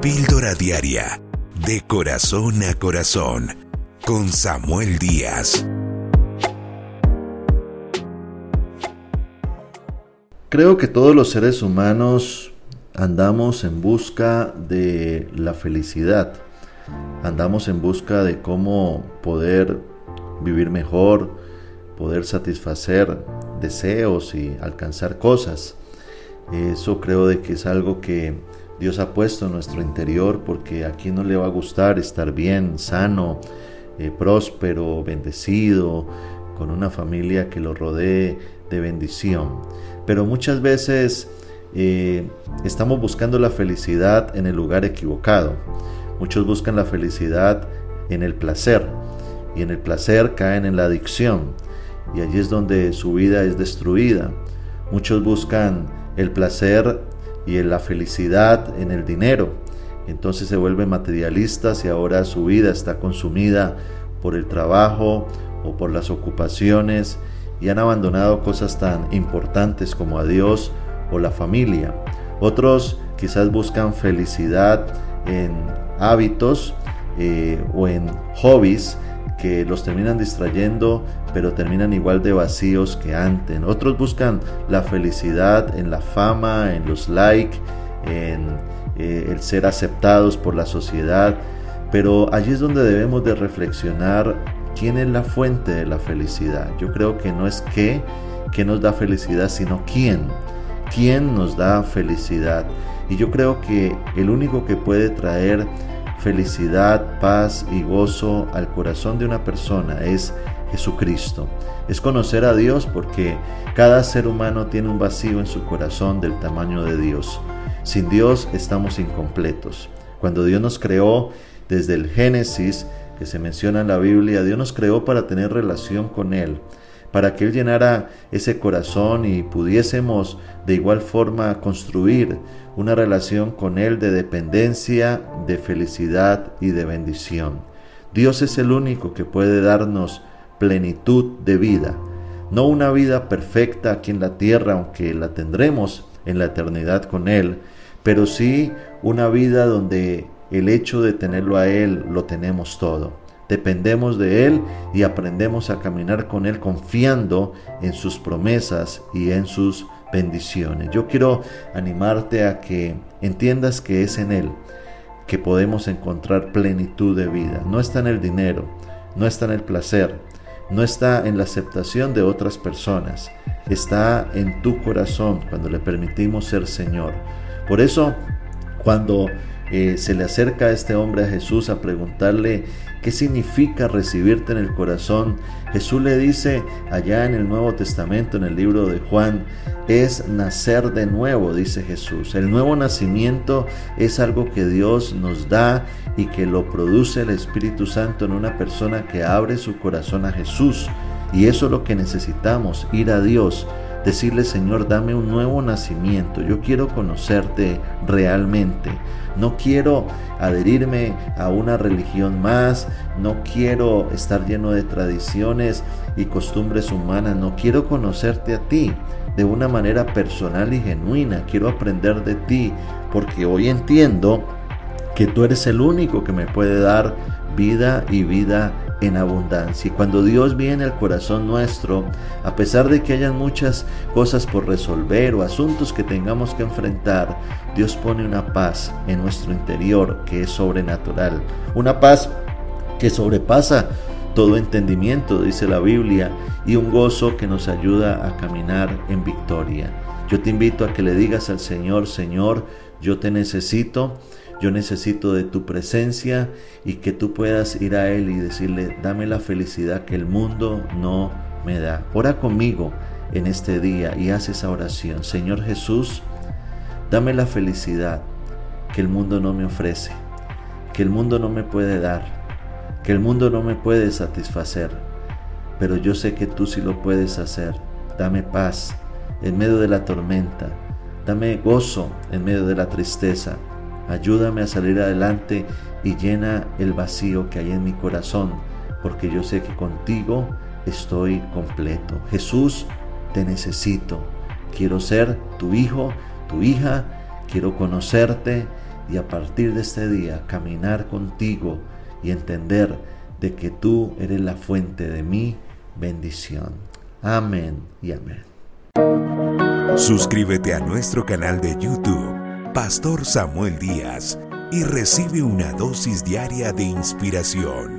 Píldora Diaria, de corazón a corazón, con Samuel Díaz. Creo que todos los seres humanos andamos en busca de la felicidad, andamos en busca de cómo poder vivir mejor, poder satisfacer deseos y alcanzar cosas. Eso creo de que es algo que Dios ha puesto en nuestro interior porque a quien no le va a gustar estar bien, sano, eh, próspero, bendecido, con una familia que lo rodee de bendición. Pero muchas veces eh, estamos buscando la felicidad en el lugar equivocado. Muchos buscan la felicidad en el placer y en el placer caen en la adicción y allí es donde su vida es destruida. Muchos buscan el placer y la felicidad en el dinero. Entonces se vuelven materialistas y ahora su vida está consumida por el trabajo o por las ocupaciones y han abandonado cosas tan importantes como a Dios o la familia. Otros quizás buscan felicidad en hábitos eh, o en hobbies que los terminan distrayendo, pero terminan igual de vacíos que antes. Otros buscan la felicidad en la fama, en los likes, en eh, el ser aceptados por la sociedad, pero allí es donde debemos de reflexionar quién es la fuente de la felicidad. Yo creo que no es qué, qué nos da felicidad, sino quién. ¿Quién nos da felicidad? Y yo creo que el único que puede traer felicidad, paz y gozo al corazón de una persona es Jesucristo. Es conocer a Dios porque cada ser humano tiene un vacío en su corazón del tamaño de Dios. Sin Dios estamos incompletos. Cuando Dios nos creó desde el Génesis, que se menciona en la Biblia, Dios nos creó para tener relación con Él para que Él llenara ese corazón y pudiésemos de igual forma construir una relación con Él de dependencia, de felicidad y de bendición. Dios es el único que puede darnos plenitud de vida, no una vida perfecta aquí en la tierra, aunque la tendremos en la eternidad con Él, pero sí una vida donde el hecho de tenerlo a Él lo tenemos todo dependemos de Él y aprendemos a caminar con Él confiando en sus promesas y en sus bendiciones. Yo quiero animarte a que entiendas que es en Él que podemos encontrar plenitud de vida. No está en el dinero, no está en el placer, no está en la aceptación de otras personas, está en tu corazón cuando le permitimos ser Señor. Por eso, cuando eh, se le acerca a este hombre a Jesús a preguntarle qué significa recibirte en el corazón. Jesús le dice allá en el Nuevo Testamento, en el libro de Juan, es nacer de nuevo, dice Jesús. El nuevo nacimiento es algo que Dios nos da y que lo produce el Espíritu Santo en una persona que abre su corazón a Jesús. Y eso es lo que necesitamos, ir a Dios decirle, Señor, dame un nuevo nacimiento. Yo quiero conocerte realmente. No quiero adherirme a una religión más. No quiero estar lleno de tradiciones y costumbres humanas. No quiero conocerte a ti de una manera personal y genuina. Quiero aprender de ti porque hoy entiendo que tú eres el único que me puede dar vida y vida en abundancia. Y cuando Dios viene al corazón nuestro, a pesar de que hayan muchas cosas por resolver o asuntos que tengamos que enfrentar, Dios pone una paz en nuestro interior que es sobrenatural. Una paz que sobrepasa todo entendimiento, dice la Biblia, y un gozo que nos ayuda a caminar en victoria. Yo te invito a que le digas al Señor, Señor, yo te necesito yo necesito de tu presencia y que tú puedas ir a Él y decirle, dame la felicidad que el mundo no me da. Ora conmigo en este día y haz esa oración. Señor Jesús, dame la felicidad que el mundo no me ofrece, que el mundo no me puede dar, que el mundo no me puede satisfacer, pero yo sé que tú sí lo puedes hacer. Dame paz en medio de la tormenta, dame gozo en medio de la tristeza Ayúdame a salir adelante y llena el vacío que hay en mi corazón, porque yo sé que contigo estoy completo. Jesús, te necesito. Quiero ser tu hijo, tu hija, quiero conocerte y a partir de este día caminar contigo y entender de que tú eres la fuente de mi bendición. Amén y amén. Suscríbete a nuestro canal de YouTube Pastor Samuel Díaz y recibe una dosis diaria de inspiración.